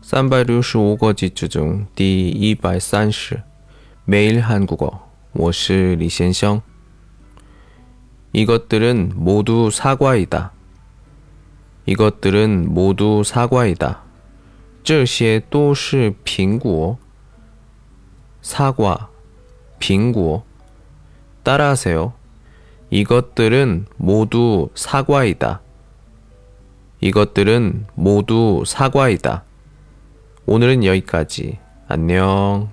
三百六十五个句子中第一百三十，매일한국어，我是李先生。이것들은모두사과이다이것들은모두사과이다这些都是苹果。사과苹果。따라하세요。 이것들은모두사과이다이것들은모두사과이다 오늘은 여기까지. 안녕.